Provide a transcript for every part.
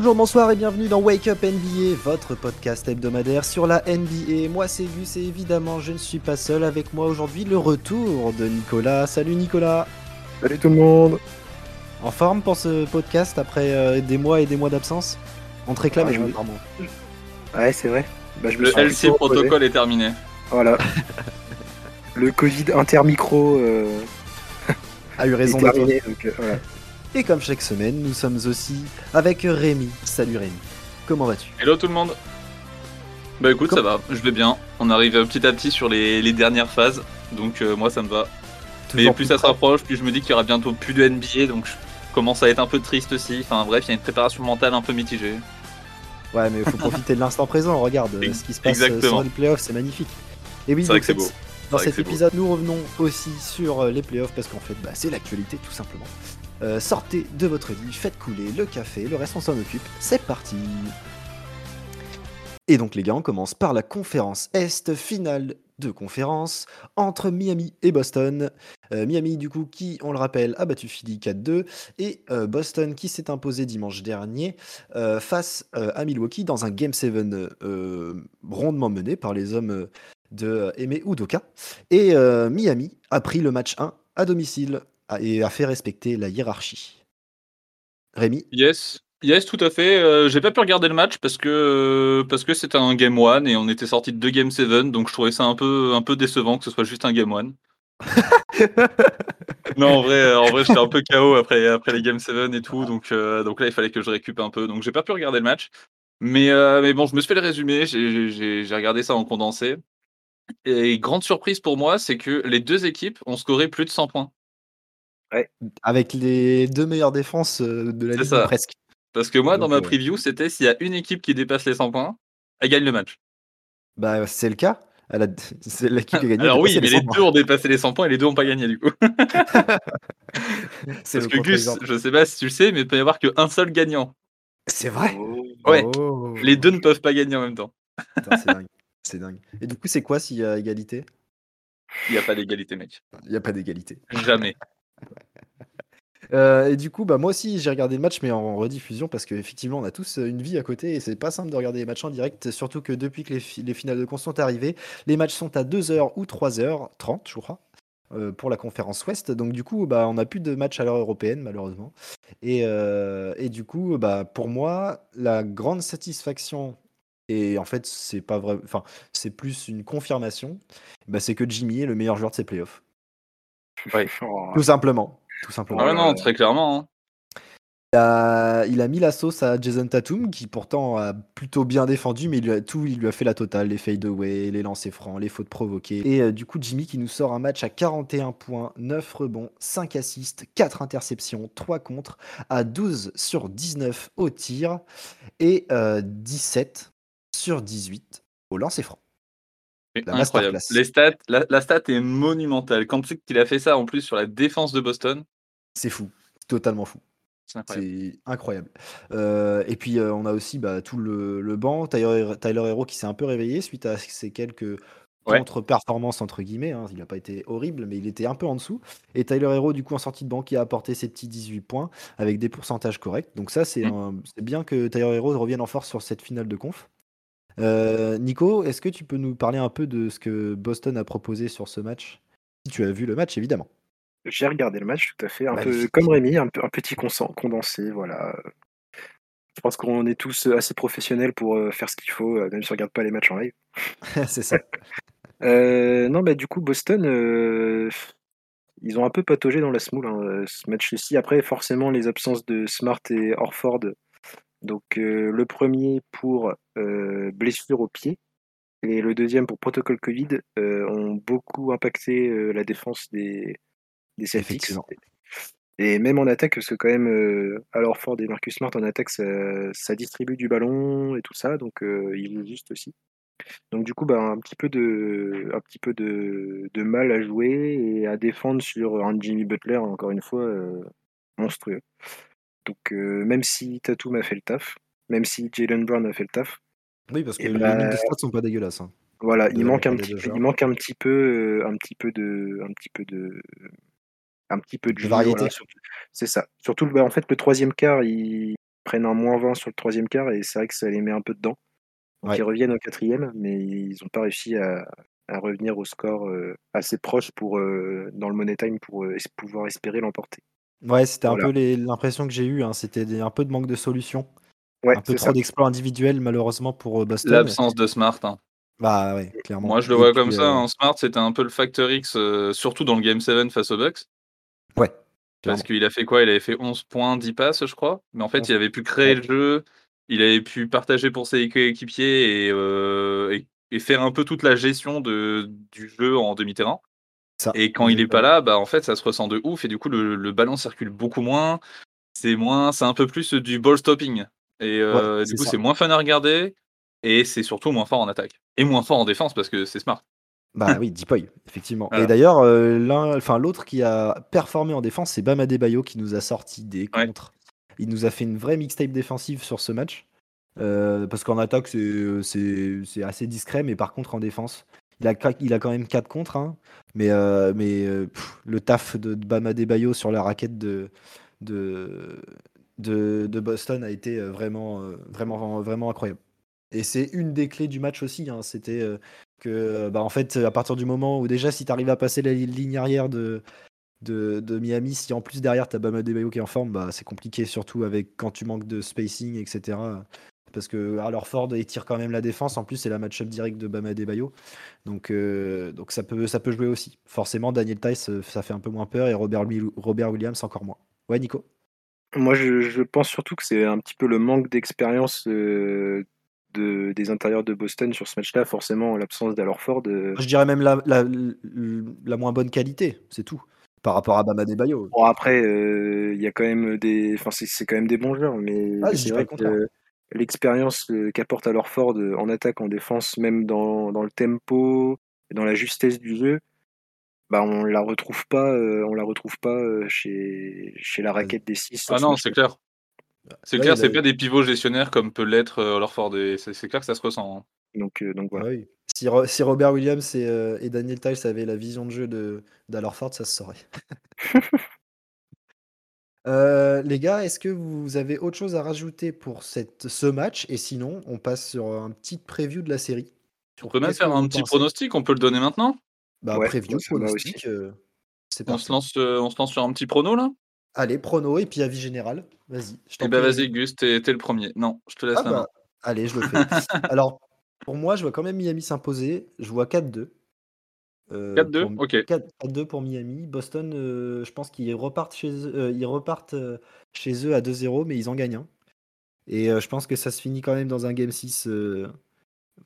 Bonjour, bonsoir et bienvenue dans Wake Up NBA, votre podcast hebdomadaire sur la NBA. Moi c'est Gus et évidemment je ne suis pas seul avec moi aujourd'hui le retour de Nicolas. Salut Nicolas Salut tout le monde En forme pour ce podcast après euh, des mois et des mois d'absence? On te réclame Ah, oui. pardon. Ouais, c'est vrai. Bah, je me Le suis LC protocole est terminé. Voilà. le Covid intermicro euh, A eu est raison de toi. terminé. Donc, euh, voilà. Et comme chaque semaine, nous sommes aussi avec Rémi. Salut Rémi. Comment vas-tu? Hello tout le monde. Bah écoute, ça va, je vais bien. On arrive petit à petit sur les, les dernières phases, donc euh, moi ça me va. Mais Toujours plus ça se rapproche, plus je me dis qu'il y aura bientôt plus de NBA, donc je commence à être un peu triste aussi. Enfin bref, il y a une préparation mentale un peu mitigée. Ouais, mais il faut profiter de l'instant présent. Regarde ce qui se passe euh, Exactement. sur les playoffs, c'est magnifique. Et oui, C'est vrai donc que c'est cette- beau. Dans cet beau. épisode, nous revenons aussi sur euh, les playoffs parce qu'en fait, bah, c'est l'actualité tout simplement. Euh, sortez de votre lit, faites couler le café, le reste on s'en occupe. C'est parti. Et donc les gars, on commence par la conférence Est, finale de conférence entre Miami et Boston. Euh, Miami du coup qui, on le rappelle, a battu Philly 4-2 et euh, Boston qui s'est imposé dimanche dernier face à Milwaukee dans un Game 7 euh, rondement mené par les hommes de Aimé Udoka. Et Miami a pris le match 1 à domicile et a fait respecter la hiérarchie. Rémi Yes, yes, tout à fait. Euh, J'ai pas pu regarder le match parce que euh, parce que c'était un game 1 et on était sorti de deux game 7, donc je trouvais ça un peu un peu décevant que ce soit juste un game 1. Non, en vrai, euh, en vrai, j'étais un peu KO après, après les Game 7 et tout, donc, euh, donc là, il fallait que je récupère un peu. Donc, j'ai pas pu regarder le match. Mais, mais bon, je me suis fait le résumé, j'ai regardé ça en condensé. Et grande surprise pour moi, c'est que les deux équipes ont scoré plus de 100 points. Avec les deux meilleures défenses euh, de la ligue presque. Parce que moi, dans ma euh, preview, c'était s'il y a une équipe qui dépasse les 100 points, elle gagne le match. Bah c'est le cas. C'est l'équipe qui a gagné. Alors oui, mais les les 100 points. deux ont dépassé les 100 points et les deux n'ont pas gagné du coup. Parce que Gus, je sais pas si tu le sais, mais il peut y avoir qu'un seul gagnant. C'est vrai? Ouais. Oh. Les deux ne peuvent pas gagner en même temps. C'est dingue. C'est dingue. Et du coup, c'est quoi s'il y a égalité? Il n'y a pas d'égalité, mec. Il n'y a pas d'égalité. Jamais. Euh, et du coup, bah, moi aussi, j'ai regardé le match, mais en rediffusion, parce qu'effectivement, on a tous euh, une vie à côté et c'est pas simple de regarder les matchs en direct, surtout que depuis que les, fi- les finales de con sont arrivées, les matchs sont à 2h ou 3h30, je crois, euh, pour la conférence Ouest. Donc, du coup, bah, on n'a plus de match à l'heure européenne, malheureusement. Et, et du coup, bah, pour moi, la grande satisfaction, et en fait, c'est pas vrai, enfin, c'est plus une confirmation, bah, c'est que Jimmy est le meilleur joueur de ses playoffs. Tout simplement. Tout simplement. Ouais, là non, là. très clairement. hein. Il a, il a mis la sauce à Jason Tatum, qui pourtant a plutôt bien défendu, mais il lui a, tout, il lui a fait la totale, les fadeaways, les lancers francs, les fautes provoquées. Et euh, du coup, Jimmy qui nous sort un match à 41 points, 9 rebonds, 5 assists, 4 interceptions, 3 contre, à 12 sur 19 au tir et euh, 17 sur 18 au lancer franc. La incroyable. Les stats, la, la stat est monumentale. Quand tu sais qu'il a fait ça en plus sur la défense de Boston, C'est fou, totalement fou. c'est incroyable. Euh, et puis euh, on a aussi bah, tout le, le banc, Tyler, Tyler Hero qui s'est un peu réveillé suite à ces quelques Ouais. contre-performances entre guillemets. hein. Il n'a pas été horrible, mais il était un peu en dessous. Et Tyler Hero du coup en sortie de banc qui a apporté ses petits 18 points avec des pourcentages corrects. Donc ça c'est Mm. bien que Tyler Hero revienne en force sur cette finale de conf. Euh, Nico, est-ce que tu peux nous parler un peu de ce que Boston a proposé sur ce match? Si tu as vu le match évidemment. J'ai regardé le match tout à fait, un peu comme Rémi, un, petit condensé, voilà. Je pense qu'on est tous assez professionnels pour euh, faire ce qu'il faut, euh, même si on regarde pas les matchs en live. c'est ça. Euh, non, bah du coup, Boston, euh, ils ont un peu pataugé dans la semoule, hein, ce match-ci. Après, forcément, les absences de Smart et Orford. Donc, euh, le premier pour euh, blessure au pied et le deuxième pour protocole Covid euh, ont beaucoup impacté la défense des, des Celtics. Et même en attaque, parce que quand même, euh, Al Horford et Marcus Smart en attaque, ça, ça distribue du ballon et tout ça, donc ils jouent juste aussi. Donc du coup, bah, un petit peu de, un petit peu de, de mal à jouer et à défendre sur un Jimmy Butler, encore une fois, monstrueux. Donc euh, même si Tatum a fait le taf, même si Jalen Brown a fait le taf, Oui, parce que Et les bah, lignes de stats sont pas dégueulasses. hein. voilà, De il manque un petit, il manque un petit peu, euh, un petit peu de, un petit peu de, un petit peu de, variété. voilà, C'est ça. Surtout, bah, en fait, le troisième quart, il, prennent un moins 20 sur le troisième quart et c'est vrai que ça les met un peu dedans. Donc Ouais. ils reviennent au quatrième, mais ils n'ont pas réussi à, à revenir au score euh, assez proche pour, euh, dans le Money Time pour euh, pouvoir espérer l'emporter. Ouais, c'était un peu l'impression que j'ai eue. hein, C'était un peu de manque de solution. Ouais, un peu trop d'exploits individuels, malheureusement, pour euh, Boston. L'absence de Smart. hein. Bah ouais, clairement. Moi, je le Et vois puis, comme ça. euh, hein. Smart, c'était un peu le facteur X, euh, surtout dans le Game 7 face aux Bucks. Ouais. Parce qu'il a fait quoi? Il avait fait 11 points, 10 passes, je crois. Mais en fait, 11. il avait pu créer Ouais. le jeu, il avait pu partager pour ses coéquipiers et, euh, et, et faire un peu toute la gestion de, du jeu en demi-terrain. Ça, Et quand il est pas là, bah en fait, ça se ressent de ouf et du coup, le, le ballon circule beaucoup moins. C'est moins, c'est un peu plus du ball stopping. Et euh, du coup, c'est moins fun à regarder et c'est surtout moins fort en attaque et moins fort en défense parce que c'est smart. Bah oui, Deepoy, effectivement. Voilà. Et d'ailleurs, euh, l'un, enfin l'autre qui a performé en défense, c'est Bam Adebayo qui nous a sorti des Ouais. contres. Il nous a fait une vraie mixtape défensive sur ce match. Euh, parce qu'en attaque, c'est assez discret, mais par contre en défense, il a, quand même 4 contre. hein. mais euh, euh, le taf de, de Bam Adebayo sur la raquette de, Boston a été euh, vraiment, incroyable. Et c'est une des clés du match aussi. hein, C'était que, bah, fait, à partir du moment où déjà, si tu arrives à passer la li- ligne arrière de, Miami, si en plus derrière, tu as Bam Adebayo qui est en forme, bah, c'est compliqué, surtout avec quand tu manques de spacing, etc. Parce que alors Ford il tire quand même la défense. En plus, c'est la match-up direct de Bam Adebayo. Donc, euh, donc ça, peut, ça peut jouer aussi. Forcément, Daniel Tice, euh, ça fait un peu moins peur et Robert, Williams encore moins. Ouais, Nico? Moi, je, je pense surtout que c'est un petit peu le manque d'expérience euh, de, des intérieurs de Boston sur ce match-là. Forcément, l'absence d'Alorford. euh, Je dirais même la, la, la moins bonne qualité, c'est tout. Par rapport à Bam Adebayo. Bon, après, euh, il y a quand même des. Enfin, c'est quand même des bons joueurs, mais Ah, c'est vrai que l'expérience euh, qu'apporte Alorford euh, en attaque, en défense, même dans, dans le tempo, et dans la justesse du jeu, bah, on la retrouve pas, euh, on la retrouve pas euh, chez, chez la raquette des 6 sur Ah non, c'est clair. C'est clair, c'est pas des pivots gestionnaires comme peut l'être euh, Lorford. C'est c'est clair que ça se ressent. hein. Donc, euh, donc Ah voilà. oui. Si, Ro- si Robert Williams et, euh, et Daniel Tice avaient la vision de jeu de d'Alorford, ça se saurait. Euh, les gars, est-ce que vous avez autre chose à rajouter pour cette, ce match? Et sinon, on passe sur un petit preview de la série. On peut même faire un petit pronostic, on peut le donner maintenant? Bah, Ouais, preview, pronostic, euh, c'est on se, lance, euh, on se lance sur un petit prono là? Allez, prono et puis avis général. Vas-y. Eh ben vas-y, Gus, t'es le premier. Non, je te laisse Ah la main. bah, allez, je le fais. Alors, pour moi, je vois quand même Miami s'imposer. Je vois 4-2. Euh, 4-2 pour- Ok. 4 4-2 pour Miami. Boston, euh, je pense qu'ils repartent chez eux, euh, ils repartent euh, chez eux à 2-0, mais ils en gagnent un. Et euh, je pense que ça se finit quand même dans un game 6 euh,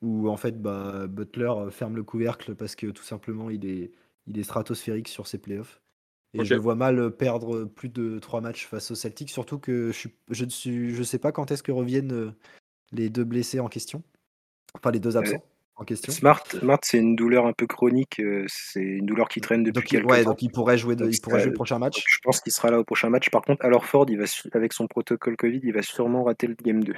où en fait bah, Butler euh, ferme le couvercle parce que tout simplement il est, il est stratosphérique sur ses playoffs. Et je le vois mal euh, perdre plus de 3 matchs face aux Celtics, surtout que je, ne suis, je sais pas quand est-ce que reviennent euh, les deux blessés en question. Enfin, les deux absents en question. Smart, Smart c'est une douleur un peu chronique. euh, C'est une douleur qui traîne depuis Donc, quelques ouais, temps. donc il pourrait jouer, de- il pourrait jouer le prochain match. je pense qu'il sera là au prochain match. Par contre, alors Ford, il va, avec son protocole Covid, il va sûrement rater le game 2.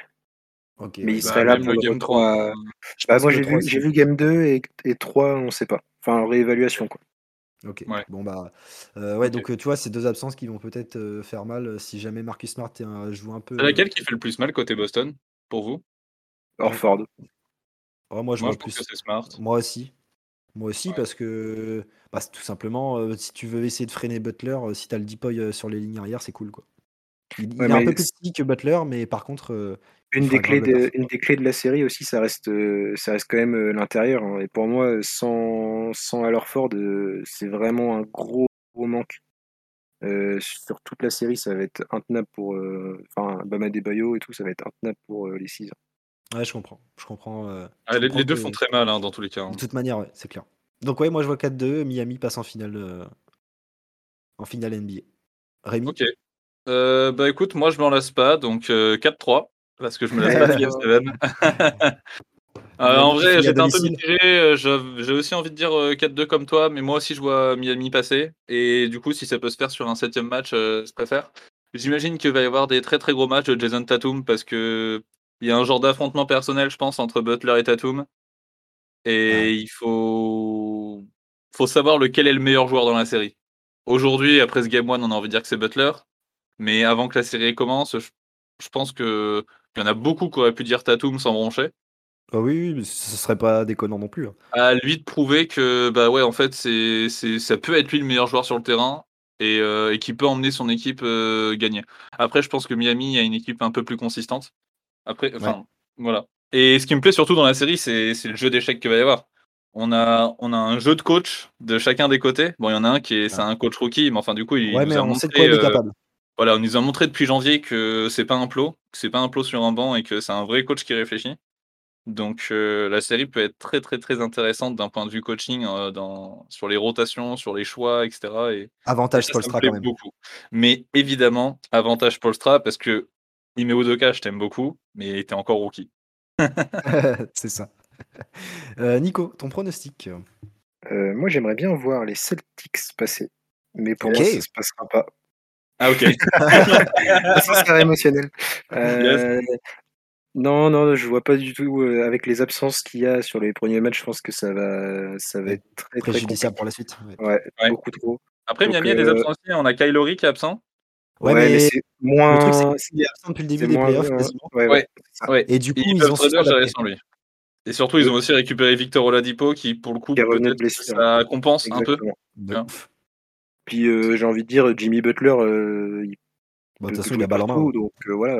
Ok, Mais il Bah, serait là pour le game retour 3. à- hein. je Bah, moi, j'ai vu, game 2 et, et 3, on sait pas. Enfin, réévaluation, quoi. Ok. Ouais. Bon bah euh, ouais donc euh, tu vois ces deux absences qui vont peut-être euh, faire mal si jamais Marcus Smart joue un peu. Laquelle qui fait le plus mal côté Boston pour vous? Orford. Ouais, moi je Moi, vois je trouve plus. que c'est smart. Moi aussi. Moi aussi Ouais. parce que bah, tout simplement euh, si tu veux essayer de freiner Butler, euh, si t'as le Deepoy euh, sur les lignes arrière, c'est cool quoi. Il, est un peu plus petit que Butler, mais par contre euh, Une des, clés de, une des clés de la série aussi, ça reste, euh, ça reste quand même euh, l'intérieur. hein. Et pour moi, sans, sans Alorford, euh, c'est vraiment un gros, gros manque. Euh, sur toute la série, ça va être intenable pour. euh, Enfin, Bama Bayo et tout, ça va être intenable pour euh, les 6 Ouais, je comprends. Je comprends. euh, Ah, je les, comprends les deux que- font très mal hein, dans tous les cas. hein. De toute manière, ouais, c'est clair. Donc ouais, moi je vois 4-2, Miami passe en finale euh, en finale NBA. Rémi Ok. Euh, bah écoute, moi je m'en lasse pas, donc euh, 4-3, parce que je me lasse pas du Game 7. Euh, Miami en qui vrai, finit à j'étais un peu domicile. mitigé. euh, J'ai j'ai aussi envie de dire euh, 4-2 comme toi, mais moi aussi je vois Miami passer. Et du coup, si ça peut se faire sur un septième match, euh, je préfère. J'imagine qu'il va y avoir des très très gros matchs de Jason Tatum parce que il y a un genre d'affrontement personnel, je pense, entre Butler et Tatum. Et Ouais. il faut... faut savoir lequel est le meilleur joueur dans la série. Aujourd'hui, après ce Game 1, on a envie de dire que c'est Butler. Mais avant que la série commence, je Je pense qu'il y en a beaucoup qui auraient pu dire Tatum sans broncher. Ah oui, oui, mais ce serait pas déconnant non plus. hein. À lui de prouver que bah ouais, en fait, c'est c'est ça peut être lui le meilleur joueur sur le terrain et, euh, et qui peut emmener son équipe euh, gagner. Après, je pense que Miami a une équipe un peu plus consistante. Après, enfin, voilà. Et ce qui me plaît surtout dans la série, c'est le jeu d'échecs qu'il va y avoir. On a, on a un jeu de coach de chacun des côtés. Bon, il y en a un qui est, c'est un coach rookie, mais enfin, du coup, il Ouais, nous mais a on sait de quoi il est euh, capable. voilà, on nous a montré depuis janvier que c'est pas un plot, que c'est pas un plot sur un banc et que c'est un vrai coach qui réfléchit. Donc euh, la série peut être très très très intéressante d'un point de vue coaching euh, dans, sur les rotations, sur les choix, etc. Et, Avantage plaît quand même. beaucoup. Mais évidemment, avantage Polstra parce que Ime Udoka, je t'aime beaucoup, mais était encore rookie. c'est ça. Euh, Nico, ton pronostic? Euh, moi, j'aimerais bien voir les Celtics passer, mais pour moi, ça se passera pas. Ah ok. ça serait émotionnel. Euh, Non, non, je vois pas du tout. euh, avec les absences qu'il y a sur les premiers matchs, je pense que ça va, ça va être très, très Préjudiciable pour la suite. Ouais, compliqué. Ouais, Ouais. beaucoup trop. Après Donc, Miami a des aussi. On a Kylori qui est absent. Ouais, Ouais, mais, mais c'est moins. le truc, c'est qu'il est absent depuis le début des moins- playoffs ouais, quasiment. ouais, ouais. Et du coup, ils ils, peuvent ont très su bien gérer sans lui. Et surtout, ils ont aussi récupéré Victor Oladipo qui, pour le coup, Qui est revenu de peut-être ça compense un peu. Puis euh, j'ai envie de dire, Jimmy Butler, euh, il peut de toute façon, il a balle en main. partout, donc euh, voilà.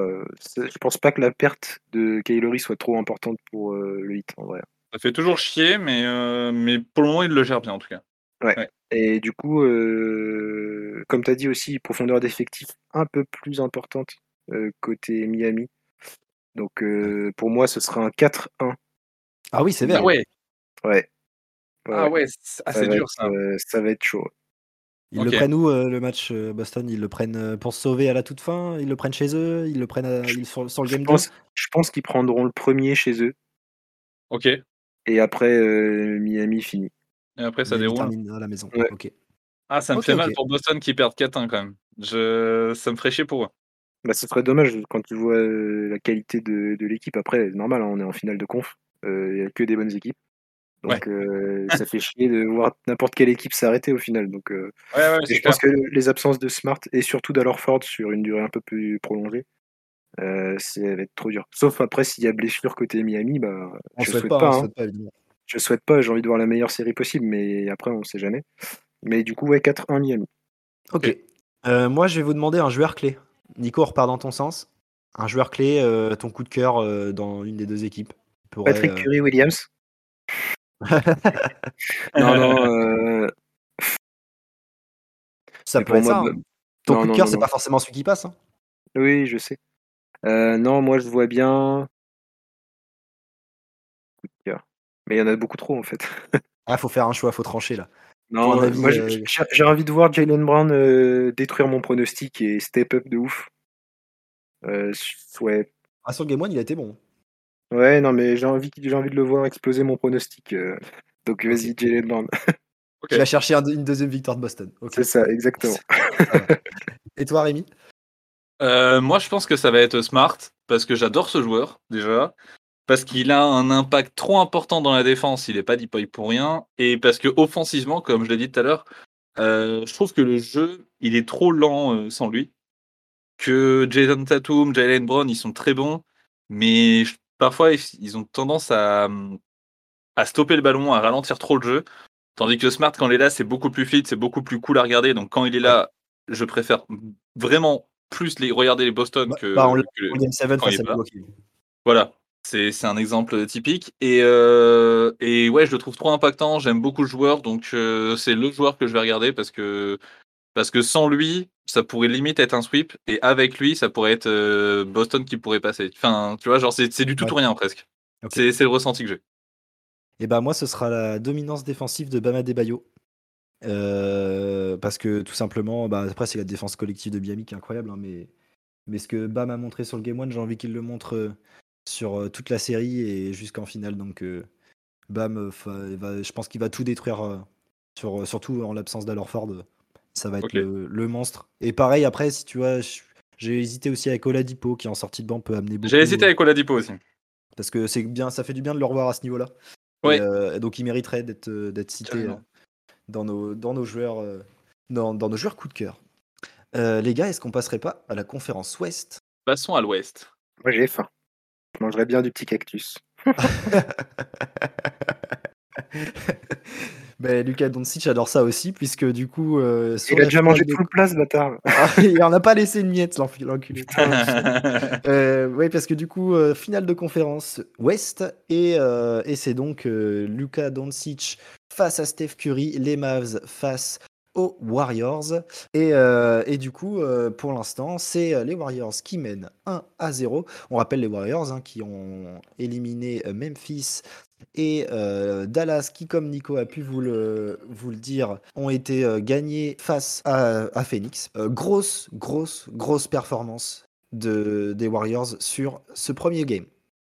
je pense pas que la perte de Kylori soit trop importante pour euh, le hit en vrai. Ça fait toujours chier, mais, euh, mais pour le moment, il le gère bien en tout cas. Et du coup, euh, comme tu as dit aussi, profondeur d'effectif un peu plus importante euh, côté Miami. Donc euh, pour moi, ce sera un 4-1. Ah oui, c'est Ah vrai. ouais, Ouais. ah ouais, c'est ah, va dur être, ça. euh, ça va être chaud. Ils le prennent où euh, le match euh, Boston? Ils le prennent euh, pour se sauver à la toute fin? Ils le prennent chez eux? Ils le prennent à- Je- ils- sur, sur le Je game 2 pense, je pense qu'ils prendront le premier chez eux Ok. Et et après euh, Miami finit. Après, ça déroule. termine à la maison. Ouais. Ah, ça me fait mal pour Boston qui perdent 4-1 quand même. Je... Ça me ferait chier pour eux. Bah, ce serait dommage quand tu vois euh, la qualité de, de l'équipe. Après, normal, hein, on est en finale de conf. Il n'y a que des bonnes équipes. Donc euh, ça fait chier de voir n'importe quelle équipe s'arrêter au final. Donc, euh, Ouais, ouais, et c'est je clair. pense que les absences de Smart et surtout d'Alorford sur une durée un peu plus prolongée, euh, ça va être trop dur. Sauf après, s'il y a blessure côté Miami, bah, On je souhaite souhaite pas, hein. souhaite pas évidemment. Je souhaite pas, j'ai envie de voir la meilleure série possible, mais après, on sait jamais. Mais du coup, ouais, 4-1 Miami. Ok. Euh, moi, je vais vous demander un joueur clé. Nico, on repart dans ton sens. Un joueur clé, euh, ton coup de cœur euh, dans une des deux équipes. pourrait, Patrick euh, Curry Williams. Non, non, euh, ça mais peut pour être moi, ça. bah, hein. Ton non, coup de cœur, c'est pas forcément celui qui passe. hein. Oui, je sais. Euh, non, moi je vois bien. Mais il y en a beaucoup trop en fait. Ah, faut faire un choix, faut trancher là. Non, avis, moi j'ai- euh, j'ai envie de voir Jalen Brown euh, détruire mon pronostic et step up de ouf. Euh, ouais. Ah, sur Game One, il a été bon. ouais, non, mais j'ai envie, j'ai envie de le voir exploser mon pronostic. euh. Donc vas-y. Jalen Brown. Ok. Il a cherché un- une deuxième victoire de Boston. C'est ça, exactement. Va. Et toi, Rémi? Euh, moi, je pense que ça va être Smart parce que j'adore ce joueur déjà. Parce qu'il a un impact trop important dans la défense, il est pas deploy pour rien. Et parce que offensivement, comme je l'ai dit tout à l'heure, euh, je trouve que le jeu, il est trop lent euh, sans lui. Que Jason Tatum, Jalen Brown, ils sont très bons, mais je- parfois ils, ont tendance à, à stopper le ballon, à ralentir trop le jeu. Tandis que Smart, quand il est là, c'est beaucoup plus fluide, c'est beaucoup plus cool à regarder. Donc quand il est là, je préfère vraiment plus les, regarder les Boston Bah, que, bah, on que le- en Game 7 quand il face est à pas là. Milwaukee. Voilà, c'est un exemple typique. Et, euh, et ouais, je le trouve trop impactant. J'aime beaucoup le joueur, donc euh, c'est le joueur que je vais regarder parce que, parce que sans lui, ça pourrait limite être un sweep. Et avec lui, ça pourrait être euh, Boston qui pourrait passer. Enfin, tu vois, genre, c'est du tout Ouais. ou rien presque. C'est le ressenti que j'ai. Et bah moi, ce sera la dominance défensive de Bama. Euh, parce que tout simplement, bah, après c'est la défense collective de Miami qui est incroyable, hein, mais, mais ce que Bam a montré sur le Game 1, j'ai envie qu'il le montre sur euh, toute la série et jusqu'en finale. Donc euh, Bam, euh, va- je pense qu'il va tout détruire, euh, sur, surtout en l'absence d'Alorford. Ça va être le, le monstre. Et pareil, après, si tu vois, j'ai hésité aussi avec Oladipo qui en sortie de banc peut amener beaucoup. J'ai hésité avec Oladipo aussi. Parce que c'est bien, ça fait du bien de le revoir à ce niveau-là. Oui. Et, euh, donc il mériterait d'être d'être cité euh, dans nos, dans nos joueurs euh, dans, dans nos joueurs coup de cœur. Euh, les gars, est-ce qu'on passerait pas à la conférence Ouest? Passons à l'ouest. Moi, j'ai faim. Je mangerais bien du petit cactus. Ben, Lucas Doncic adore ça aussi, puisque du coup. euh, Il a déjà mangé de- tout le plat, ce bâtard. Ah, il en a pas laissé une miette, l'enculé. Euh, oui, parce que du coup, euh, finale de conférence Ouest, et, euh, et c'est donc euh, Luka Doncic face à Steph Curry, les Mavs face aux Warriors. Et, euh, et du coup, euh, pour l'instant, c'est euh, les Warriors qui mènent 1 à 0. On rappelle les Warriors hein, qui ont éliminé Memphis et Dallas qui, comme Nico a pu vous le, vous le dire, ont été gagnés face à, Phoenix. Grosse, grosse, grosse performance de, des Warriors sur ce premier game.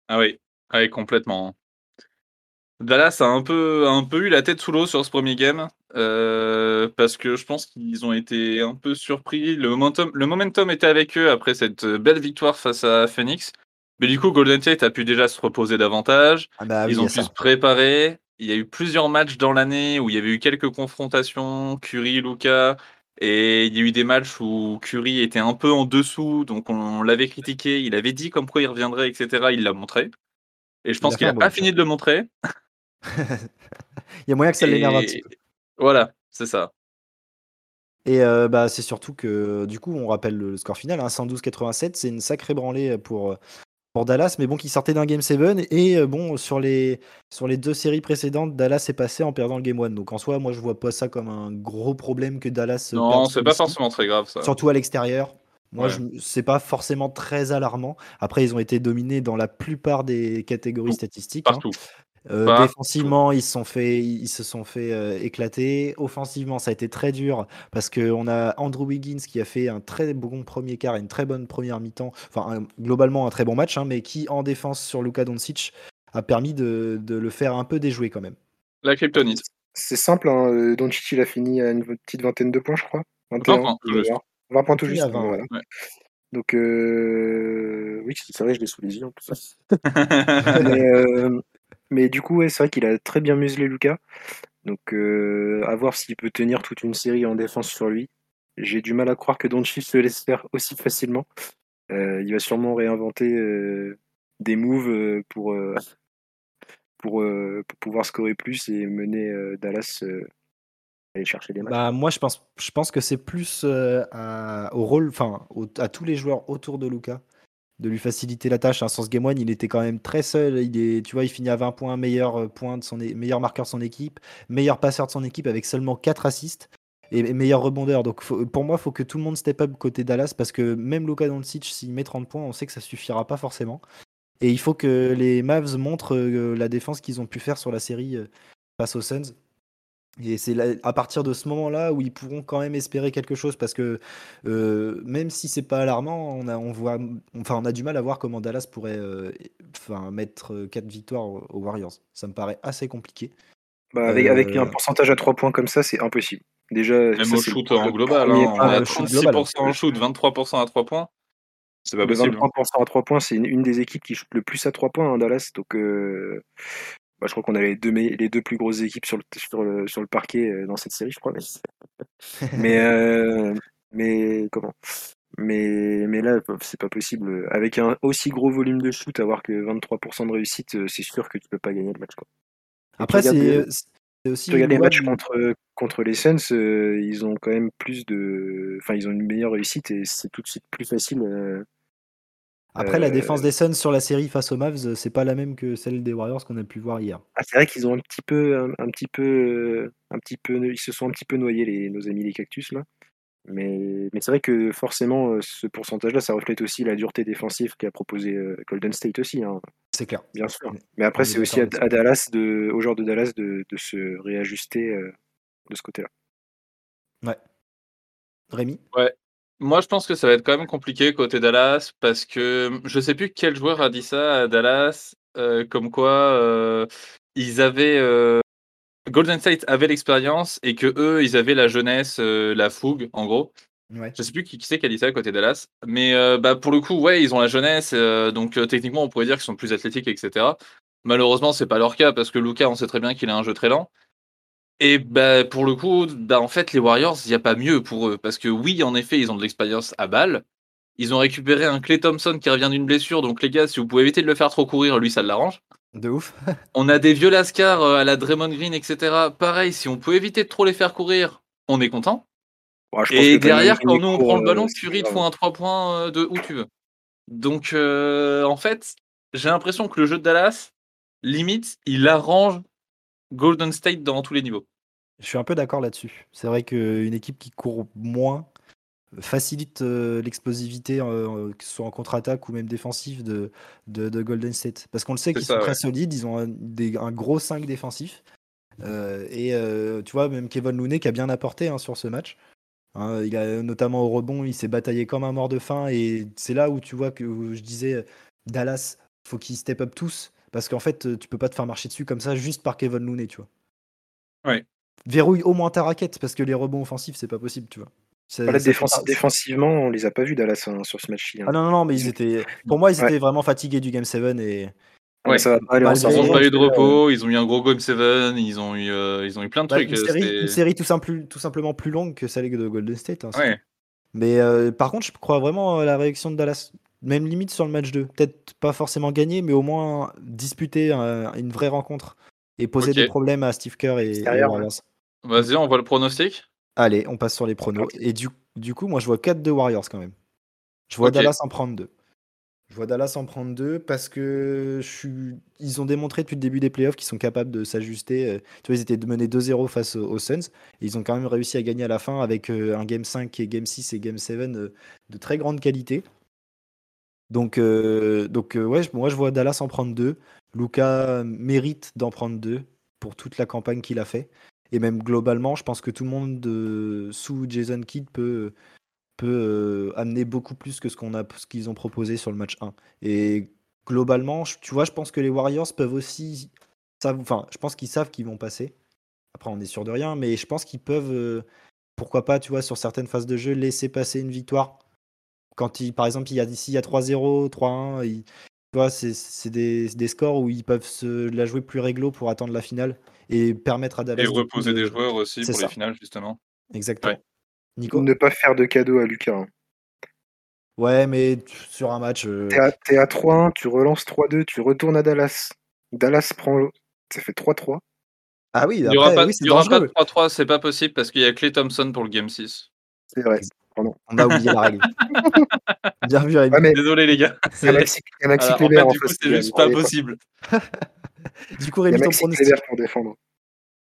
Ah oui, ah oui, complètement. Dallas a un peu, a un peu eu la tête sous l'eau sur ce premier game euh, parce que je pense qu'ils ont été un peu surpris. Le momentum, le momentum était avec eux après cette belle victoire face à Phoenix. Mais du coup, Golden State a pu déjà se reposer davantage. Ah bah Ils ont pu ça. se préparer. Il y a eu plusieurs matchs dans l'année où il y avait eu quelques confrontations, Curry, Luca, et il y a eu des matchs où Curry était un peu en dessous, donc on l'avait critiqué. Il avait dit comme quoi il reviendrait, etc. Il l'a montré. Et je pense qu'il n'a pas fini de le montrer. Il y a moyen que ça l'énerve un petit Et peu. Voilà, c'est ça. Et euh, bah, c'est surtout que, du coup, on rappelle le score final, hein, 112-87, c'est une sacrée branlée pour, pour Dallas, mais bon, qui sortait d'un Game 7. Et euh, bon, sur les, sur les deux séries précédentes, Dallas est passé en perdant le Game 1. Donc en soi, moi, je vois pas ça comme un gros problème que Dallas euh, Non, c'est pas forcément très grave ça. Surtout à l'extérieur. Moi, Ouais. c'est pas forcément très alarmant. Après, ils ont été dominés dans la plupart des catégories Tout, statistiques. hein. Euh, Partout. défensivement, ils se sont fait, ils se sont fait euh, éclater. Offensivement, ça a été très dur parce qu'on a Andrew Wiggins qui a fait un très bon premier quart et une très bonne première mi-temps. Enfin, un- globalement, un très bon match, hein, mais qui, en défense sur Luka Doncic, a permis de, de le faire un peu déjouer quand même. La kryptonite. C'est simple, hein, euh, Doncic, il a fini à une petite vingtaine de points, je crois. 20 21, points, tout juste. voir. 20 points tout juste. a 20, voilà. ouais. Donc, euh, oui, c'est vrai, je l'ai sous les yeux en mais, euh, mais du coup, ouais, c'est vrai qu'il a très bien muselé Lucas. Donc, euh, à voir s'il peut tenir toute une série en défense sur lui. J'ai du mal à croire que Doncic se laisse faire aussi facilement. Euh, il va sûrement réinventer euh, des moves euh, pour, pour, pour pouvoir scorer plus et mener Dallas à aller chercher des matchs. Bah, moi, je pense, je pense que c'est plus à- au rôle, enfin, à tous les joueurs autour de Luca de lui faciliter la tâche. Hein. Sans ce game one, il était quand même très seul. Il est, tu il finit à 20 points, meilleur euh, point de son, meilleur marqueur de son équipe, meilleur passeur de son équipe avec seulement 4 assists et, meilleur rebondeur. Donc, pour moi, il faut que tout le monde step up côté Dallas parce que même Luka Doncic, s'il met 30 points, on sait que ça suffira pas forcément. Et il faut que les Mavs montrent euh, la défense qu'ils ont pu faire sur la série euh, face aux Suns. Et c'est là- à partir de ce moment-là où ils pourront quand même espérer quelque chose parce que euh, même si c'est pas alarmant, on a, on voit, enfin, on a du mal à voir comment Dallas pourrait euh, enfin, mettre 4 victoires aux, aux Warriors. Ça me paraît assez compliqué. Bah, avec, avec Euh, un pourcentage à 3 poins comme ça, c'est impossible. Déjà, Même ça, au c'est le- shoot en le global, premier hein, on point. est à le shoot global. 36% en shoot, 23% à 3 points. C'est pas Le possible. 23% à 3 points, c'est une, une des équipes qui shoot le plus à 3 points, hein, Dallas. Donc, euh, bah, je crois qu'on a les deux, les deux plus grosses équipes sur le, sur le, sur le parquet euh, dans cette série, je crois. Mais, mais, euh, mais comment? Mais, mais là, c'est pas possible. Avec un aussi gros volume de shoot, avoir que 23% de réussite, euh, c'est sûr que tu peux pas gagner le match. Quoi. Après, regardes c'est aussi. tu regardes les matchs contre, contre les Suns, euh, ils ont quand même plus de. Enfin, ils ont une meilleure réussite et c'est tout de suite plus facile. euh, Après, la euh, défense des Suns sur la série face aux Mavs, c'est pas la même que celle des Warriors qu'on a pu voir hier. Ah, c'est vrai qu'ils ont un petit peu, un, un petit peu, euh, un petit peu, ils se sont un petit peu noyés les, nos amis les cactus là. Mais, mais c'est vrai que forcément, euh, ce pourcentage-là, ça reflète aussi la dureté défensive qu'a proposé euh, Golden State aussi, hein, C'est clair. bien sûr. Mais après, c'est aussi à, à Dallas, de, aux joueurs de Dallas, de, de se réajuster euh, de ce côté-là. Ouais. Rémi? Moi, je pense que ça va être quand même compliqué côté Dallas parce que je sais plus quel joueur a dit ça à Dallas, euh, comme quoi euh, ils avaient euh, Golden State avait l'expérience et que eux, ils avaient la jeunesse, la fougue, en gros. Ouais. Je sais plus qui, qui c'est qui a dit ça à côté Dallas, mais bah, pour le coup, ouais, ils ont la jeunesse, donc techniquement, on pourrait dire qu'ils sont plus athlétiques, etc. Malheureusement, c'est pas leur cas parce que Luca, on sait très bien qu'il a un jeu très lent. Et bah, pour le coup, bah, en fait, les Warriors, il n'y a pas mieux pour eux parce que oui, en effet, ils ont de l'expérience à balle. Ils ont récupéré un Clay Thompson qui revient d'une blessure. Donc, les gars, si vous pouvez éviter de le faire trop courir, lui, ça l'arrange. De ouf. On a des vieux Lascar euh, à la Draymond Green, etc. Pareil, si on peut éviter de trop les faire courir, on est content. Ouais, je pense Et que derrière, quand nous on prend le ballon, euh, c'est Curry te faut un 3 points euh, de où tu veux. Donc, euh, en fait, j'ai l'impression que le jeu de Dallas, limite, il arrange Golden State dans tous les niveaux. Je suis un peu d'accord là-dessus. C'est vrai qu'une équipe qui court moins facilite euh, l'explosivité, euh, que ce soit en contre-attaque ou même défensif de, de, de Golden State. Parce qu'on le sait qu'ils sont ouais. très solides, ils ont un, des- un gros 5 défensif. Euh, et euh, tu vois, même Kevin Looney qui a bien apporté hein, sur ce match. Hein, il a notamment au rebond, il s'est bataillé comme un mort de faim. Et c'est là où tu vois que où je disais euh, Dallas, faut qu'ils step up tous. Parce qu'en fait, euh, tu peux pas te faire marcher dessus comme ça juste par Kevin Looney, tu vois. Ouais. Verrouille au moins ta raquette parce que les rebonds offensifs, c'est pas possible, tu vois. Ça- Voilà, ça fait défense- pas- défensivement, on les a pas vus Dallas hein, sur ce match-ci. hein. Ah non, non, non, mais ils étaient. Pour moi, ils Ouais. étaient vraiment fatigués du Game 7 et. Ouais, Ouais. ça va pas aller Malgré- Ils ensemble. ont pas eu de Euh, repos, ils ont eu un gros Game 7, ils ont eu, euh, ils ont eu plein de Bah, trucs. une, euh, série, c'était- une série tout, simple- tout simplement plus longue que celle de Golden State. hein, Ouais. Mais euh, par contre, je crois vraiment à la réaction de Dallas. Même limite sur le match 2. Peut-être pas forcément gagner, mais au moins disputer un- une vraie rencontre et poser des problèmes à Steve Kerr et, et. Warriors. Vas-y, on voit le pronostic. Allez, on passe sur les pronos. Et du, du coup, moi, je vois 4 de Warriors quand même. Je vois. Dallas en prendre 2. Je vois Dallas en prendre 2 parce que je suis... ils ont démontré depuis le début des playoffs qu'ils sont capables de s'ajuster. Euh, Tu vois, ils étaient menés 2-0 face aux, aux Suns. Et ils ont quand même réussi à gagner à la fin avec euh, un Game 5 et Game 6 et Game 7 euh, de très grande qualité. Donc, euh, euh, ouais, moi, je vois Dallas en prendre 2. Luca mérite d'en prendre 2 pour toute la campagne qu'il a fait. Et même globalement, je pense que tout le monde euh, sous Jason Kidd peut, amener beaucoup plus que ce qu'ils ont proposé sur le match 1. Et globalement, tu vois, je pense que les Warriors peuvent aussi, enfin, je pense qu'ils savent qu'ils vont passer. Après, on est sûr de rien, mais je pense qu'ils peuvent, pourquoi pas, tu vois, sur certaines phases de jeu, laisser passer une victoire. Quand il, par exemple, il y a ici il y a 3-0, 3-1, il- tu vois, c'est c'est des, des scores où ils peuvent se la jouer plus réglo pour attendre la finale et permettre à Dallas Et reposer de- des joueurs aussi c'est pour ça. les finales, justement. Exactement. Ouais. Nico Ne pas faire de cadeau à Lucas. hein. Ouais, mais sur un match. euh, T'es à, t'es à 3-1, tu relances 3-2, tu retournes à Dallas. Dallas prend. le- Ça fait 3-3. Ah oui, Il n'y aura après, pas, oui, il c'est y aura pas de dangereux. 3-3, c'est pas possible parce qu'il y a Clay Thompson pour le Game 6. C'est vrai. On a oublié la règle. Bien vu, Rémi. Ouais, mais Désolé les gars. Maxi, Maxi en fait, en c'est a- juste pas possible. Du coup, Rémi, ton pronostic. Pour défendre.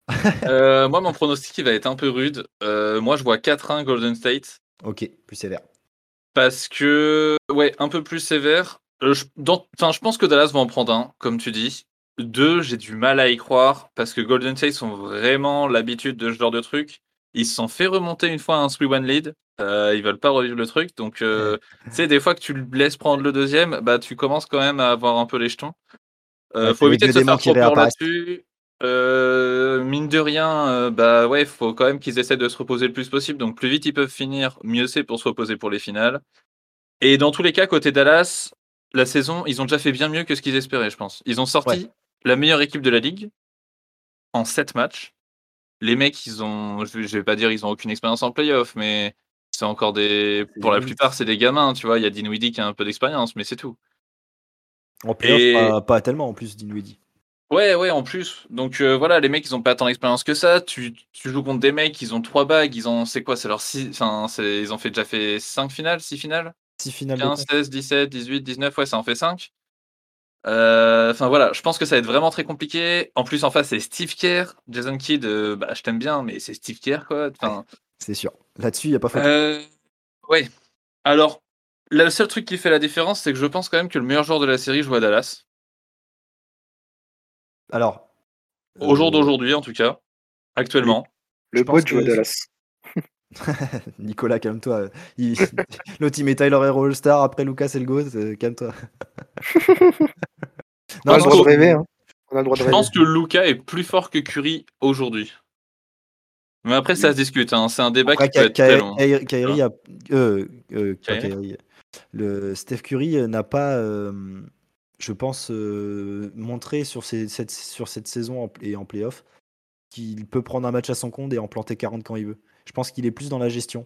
Euh, moi, mon pronostic, il va être un peu rude. Euh, moi, je vois 4-1 Golden State. Ok, plus sévère. Parce que, ouais, un peu plus sévère. Euh, je, dans- enfin, je pense que Dallas va en prendre un, comme tu dis. Deux, j'ai du mal à y croire parce que Golden State ont vraiment l'habitude de ce genre de truc. Ils se sont fait remonter une fois un 3-1 lead. Euh, ils veulent pas revivre le truc. Donc, euh, tu sais, des fois que tu laisses prendre le deuxième, bah, tu commences quand même à avoir un peu les jetons. Euh, faut éviter de se faire trop peur là-dessus. Euh, mine de rien, euh, bah ouais, faut quand même qu'ils essaient de se reposer le plus possible. Donc plus vite ils peuvent finir, mieux c'est pour se reposer pour les finales. Et dans tous les cas, côté Dallas, la saison, ils ont déjà fait bien mieux que ce qu'ils espéraient, je pense. Ils ont sorti Ouais. la meilleure équipe de la ligue en 7 matchs. Les mecs, ils ont, je vais- je vais pas dire ils ont aucune expérience en playoff, mais c'est encore des, pour la plupart, c'est des gamins, tu vois. Il y a Dinwiddie qui a un peu d'expérience, mais c'est tout. En playoff, Et- pas, pas tellement en plus, Dinwiddie. Ouais, ouais, en plus. Donc euh, voilà, les mecs, ils ont pas tant d'expérience que ça. Tu, tu joues contre des mecs, ils ont trois bagues, ils ont, c'est quoi, c'est leur six, enfin, ils ont fait déjà fait 5 finales, 6 finales, Si finale de 15, conf. 16, 17, 18, 19, ouais, ça en fait 5. Enfin voilà, je pense que ça va être vraiment très compliqué. En plus, en face, c'est Steve Kerr. Jason Kidd, euh, bah, je t'aime bien, mais c'est Steve Kerr, quoi. Enfin, C'est sûr. Là-dessus, il n'y a pas photo. euh, ouais. Alors, le seul truc qui fait la différence, c'est que je pense quand même que le meilleur joueur de la série joue à Dallas. Alors. Au jour euh, d'aujourd'hui, en tout cas. Actuellement. Le pense boat joue à Dallas. Nicolas, calme-toi. Il... L'autre, il met Tyler Hero All-Star. Après, Lucas, le euh, Calme-toi. On a le droit que- de rêver. Hein. On a le droit de Je rêver. pense que Luca est plus fort que Curry aujourd'hui. Mais après, ça se discute. hein. C'est un débat Après, qui peut Ka- être très long. Ka- Kyrie a. euh, euh. Kyrie. Le Steph Curry euh, n'a pas, euh, je pense, euh, montré sur, cette, sur cette saison en- et en playoff qu'il peut prendre un match à son compte et en planter 40 quand il veut. Je pense qu'il est plus dans la gestion.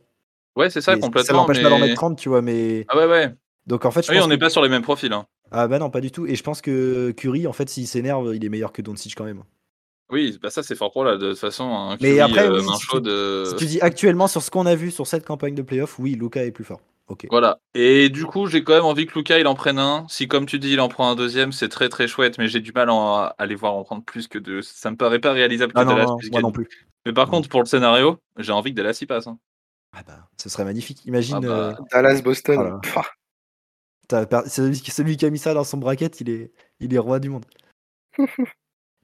Ouais, c'est ça, Mais ça complètement. l'empêche pas d'en mettre Mais 30, tu vois, mais ah ouais, ouais. Donc en fait, je Oui, pense on que n'est pas sur les mêmes profils. hein. ah bah non, pas du tout et je pense que Curry, en fait, s'il s'énerve, il est meilleur que Doncic quand même. Oui, bah ça, c'est fort pour là. De toute façon, un Mais après, euh, oui, main si tu chaude. si euh, tu dis actuellement sur ce qu'on a vu sur cette campagne de playoff, oui, Luka est plus fort. OK. Voilà. Et du coup, j'ai quand même envie que Luca il en prenne un. Si, comme tu dis, il en prend un deuxième, c'est très très chouette, mais j'ai du mal à les voir en prendre plus que deux. Ça me paraît pas réalisable que Ah non, moi non plus. Mais par Non. contre, pour le scénario, j'ai envie que Dallas y passe. hein. Ah bah, ce serait magnifique. Imagine, Ah bah, euh, Dallas, Boston. Celui, qui- celui qui a mis ça dans son bracket, il est, il est roi du monde.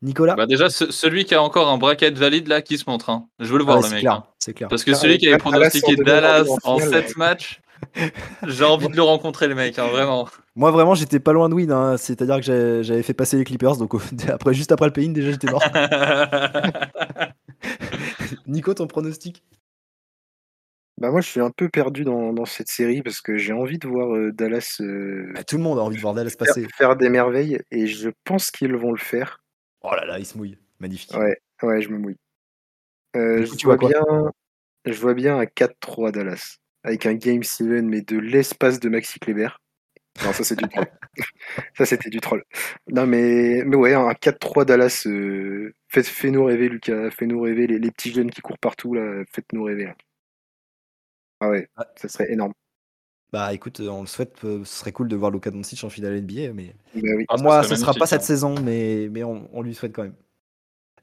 Nicolas? bah déjà, ce- celui qui a encore un bracket valide là, qui se montre. hein. Je veux le Ah voir, ouais, le mec. clair, hein. c'est clair. Parce que Ah, celui qui avait pronostiqué Dallas en en finale. 7 matchs, j'ai envie de le rencontrer, le mec, hein, vraiment. Moi, vraiment, j'étais pas loin de win. hein. C'est-à-dire que j'avais fait passer les Clippers, donc après, juste après le pay-in, déjà, j'étais mort. Nico, ton pronostic? Bah moi, je suis un peu perdu dans, dans cette série parce que j'ai envie de voir euh, Dallas euh, Bah, tout le monde a envie de voir Dallas faire, passer. faire des merveilles et je pense qu'ils vont le faire. Oh là là, il se mouille. Magnifique. Ouais, ouais, je me mouille. Euh, Du je tu vois vois quoi? bien, je vois bien un 4-3 Dallas avec un Game 7 mais de l'espace de Maxi Kleber. Non, ça c'est du troll. ça c'était du troll. Non mais, mais ouais, un 4-3 Dallas. euh, faites- Fais-nous rêver, Lucas. Fais-nous rêver les, les petits jeunes qui courent partout là. Faites-nous rêver. là. Ah ouais, Ah, ça serait énorme. Bah écoute, on le souhaite, euh, ce serait cool de voir Luka Doncic en finale NBA, mais Bah oui. Ah, moi, ce sera pas cette hein. saison, mais, mais on, on lui souhaite quand même.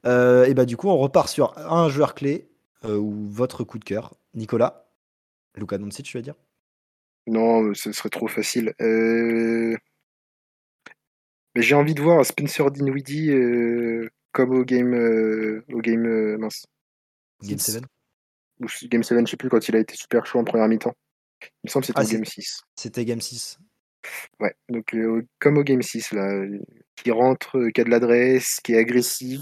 Euh, et bah du coup, on repart sur un joueur clé euh, ou votre coup de cœur. Nicolas, Luka Doncic, tu vas dire? Non, ce serait trop facile. Euh, Mais j'ai envie de voir Spencer Dinwiddie euh, comme au game, euh, au game euh, mince, Game Six. 7 ou game 7, je sais plus quand il a été super chaud en première mi-temps. Il me semble que c'était Ah, game 6. C'était Game 6. Ouais, donc euh, comme au game 6 là, qui rentre, euh, qui a de l'adresse, qui est agressif.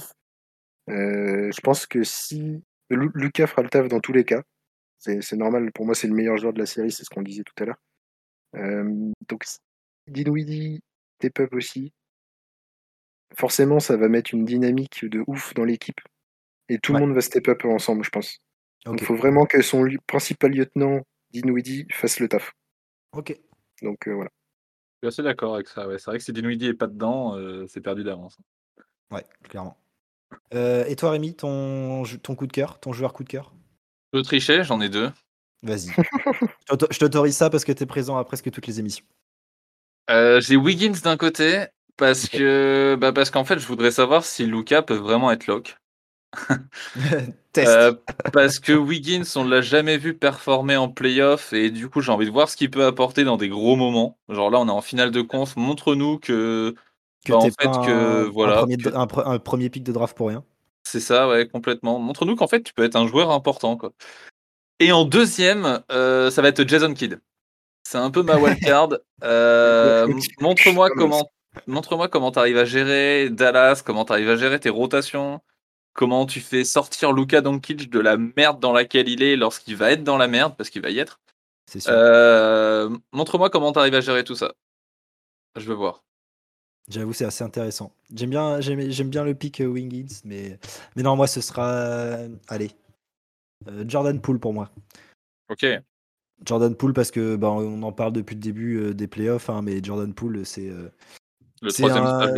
Euh, je pense que si Lu- Lucas fera le taf dans tous les cas, c'est normal. Pour moi, c'est le meilleur joueur de la série, c'est ce qu'on disait tout à l'heure. Donc Dinwiddie step up aussi. Forcément, ça va mettre une dynamique de ouf dans l'équipe. Et tout Ouais. le monde va step up ensemble, je pense. Il faut vraiment que son principal lieutenant, Dinwiddie, fasse le taf. Ok. Donc euh, voilà. Je suis assez d'accord avec ça. ouais. C'est vrai que si Dinwiddie est pas dedans, euh, c'est perdu d'avance. Ouais, clairement. Euh, et toi, Rémi, ton, coup de cœur, ton joueur coup de cœur? Je peux tricher, j'en ai deux. Vas-y. Je t'auto- je t'autorise ça parce que t'es présent à presque toutes les émissions. Euh, j'ai Wiggins d'un côté parce que bah parce qu'en fait je voudrais savoir si Luca peut vraiment être lock. Euh, parce que Wiggins on l'a jamais vu performer en playoff et du coup j'ai envie de voir ce qu'il peut apporter dans des gros moments. Genre là on est en finale de conf, montre-nous que que bah, en fait que un, premier, que- un, pre- un premier pic de draft pour rien. c'est ça ouais complètement. Montre-nous qu'en fait tu peux être un joueur important quoi. Et en deuxième euh, ça va être Jason Kidd. C'est un peu ma wildcard. Euh, montre-moi comment, montre-moi comment tu arrives à gérer Dallas, comment tu arrives à gérer tes rotations, comment tu fais sortir Luka Doncic de la merde dans laquelle il est lorsqu'il va être dans la merde, parce qu'il va y être. C'est sûr. Euh, montre-moi comment tu arrives à gérer tout ça. Je veux voir. J'avoue, c'est assez intéressant. J'aime bien, j'aime, j'aime bien le pic euh, Wiggins, mais, mais non, moi, ce sera. euh, allez. Jordan Poole pour moi. Ok. Jordan Poole, parce que bah, on en parle depuis le début des playoffs, hein, mais Jordan Poole, c'est. euh, Le troisième un-.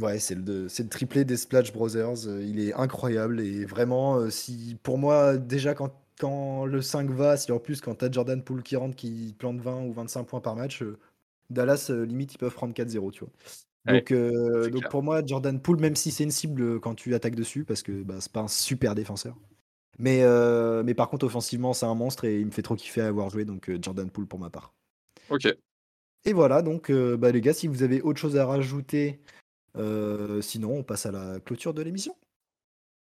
Ouais, c'est le, c'est le triplé des Splash Brothers. euh, il est incroyable et vraiment, euh, si pour moi, déjà quand, quand le 5 va, si en plus quand t'as Jordan Poole qui rentre, qui plante 20 ou 25 points par match, euh, Dallas, euh, limite, ils peuvent prendre 4-0, tu vois. Ouais, Donc, euh, c'est donc clair. pour moi, Jordan Poole, même si c'est une cible quand tu attaques dessus, parce que bah, c'est pas un super défenseur. Mais, euh, mais par contre, offensivement, c'est un monstre et il me fait trop kiffer à avoir joué, donc euh, Jordan Poole pour ma part. Ok. Et voilà, donc euh, bah, les gars, si vous avez autre chose à rajouter, euh, sinon on passe à la clôture de l'émission.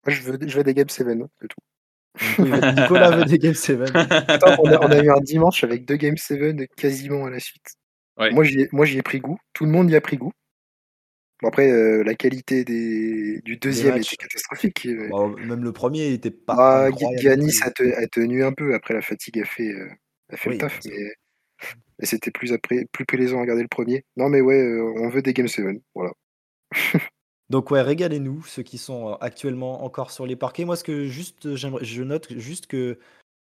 Moi, je veux, je veux des Game 7, hein, c'est tout. Nicolas veut des Game 7. Attends, on, a, on a eu un dimanche avec deux Game 7 quasiment à la suite. Ouais. Moi, j'y ai, moi, j'y ai pris goût. Tout le monde y a pris goût. Bon, après, euh, la qualité des, du deuxième matchs. était catastrophique. mais- Bon, même le premier il était pas. Ah, Giannis a, te- a tenu un peu. Après, la fatigue a fait, euh, a fait Oui, le taf. Mais, mais c'était plus, après, plus plaisant à regarder le premier. Non, mais ouais, euh, on veut des Game 7. Voilà. Donc ouais, régalez-nous, ceux qui sont euh, actuellement encore sur les parquets. Moi, ce que juste, euh, j'aimerais, je note juste que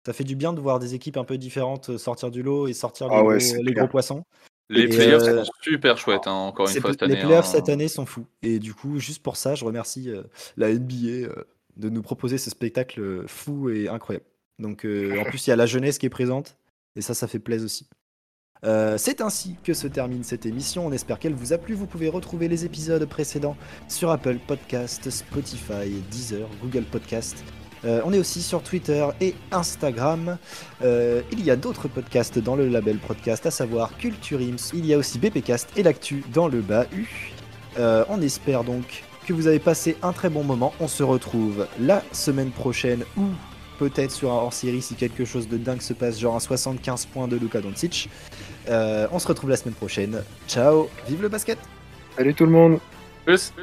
Ça fait du bien de voir des équipes un peu différentes euh, sortir du lot et sortir Ah les, ouais, gros, les poissons. Les Et, playoffs euh, sont super chouettes, hein, encore une fois cette les année. playoffs hein. cette année sont fous. Et du coup, juste pour ça, je remercie euh, la NBA euh, de nous proposer ce spectacle fou et incroyable. Donc, euh, en plus, il y a la jeunesse qui est présente. Et ça, ça fait plaisir aussi. Euh, c'est ainsi que se termine cette émission. On espère qu'elle vous a plu. Vous pouvez retrouver les épisodes précédents sur Apple Podcast, Spotify, Deezer, Google Podcast. Euh, on est aussi sur Twitter et Instagram. Euh, il y a d'autres podcasts dans le label podcast, à savoir Culture Ims. Il y a aussi BPcast et l'actu dans le. Euh, on espère donc que vous avez passé un très bon moment. On se retrouve la semaine prochaine ou peut-être sur un hors-série si quelque chose de dingue se passe, genre un 75 points de Luka Doncic. Euh, on se retrouve la semaine prochaine. Ciao, vive le basket Salut tout le monde Plus.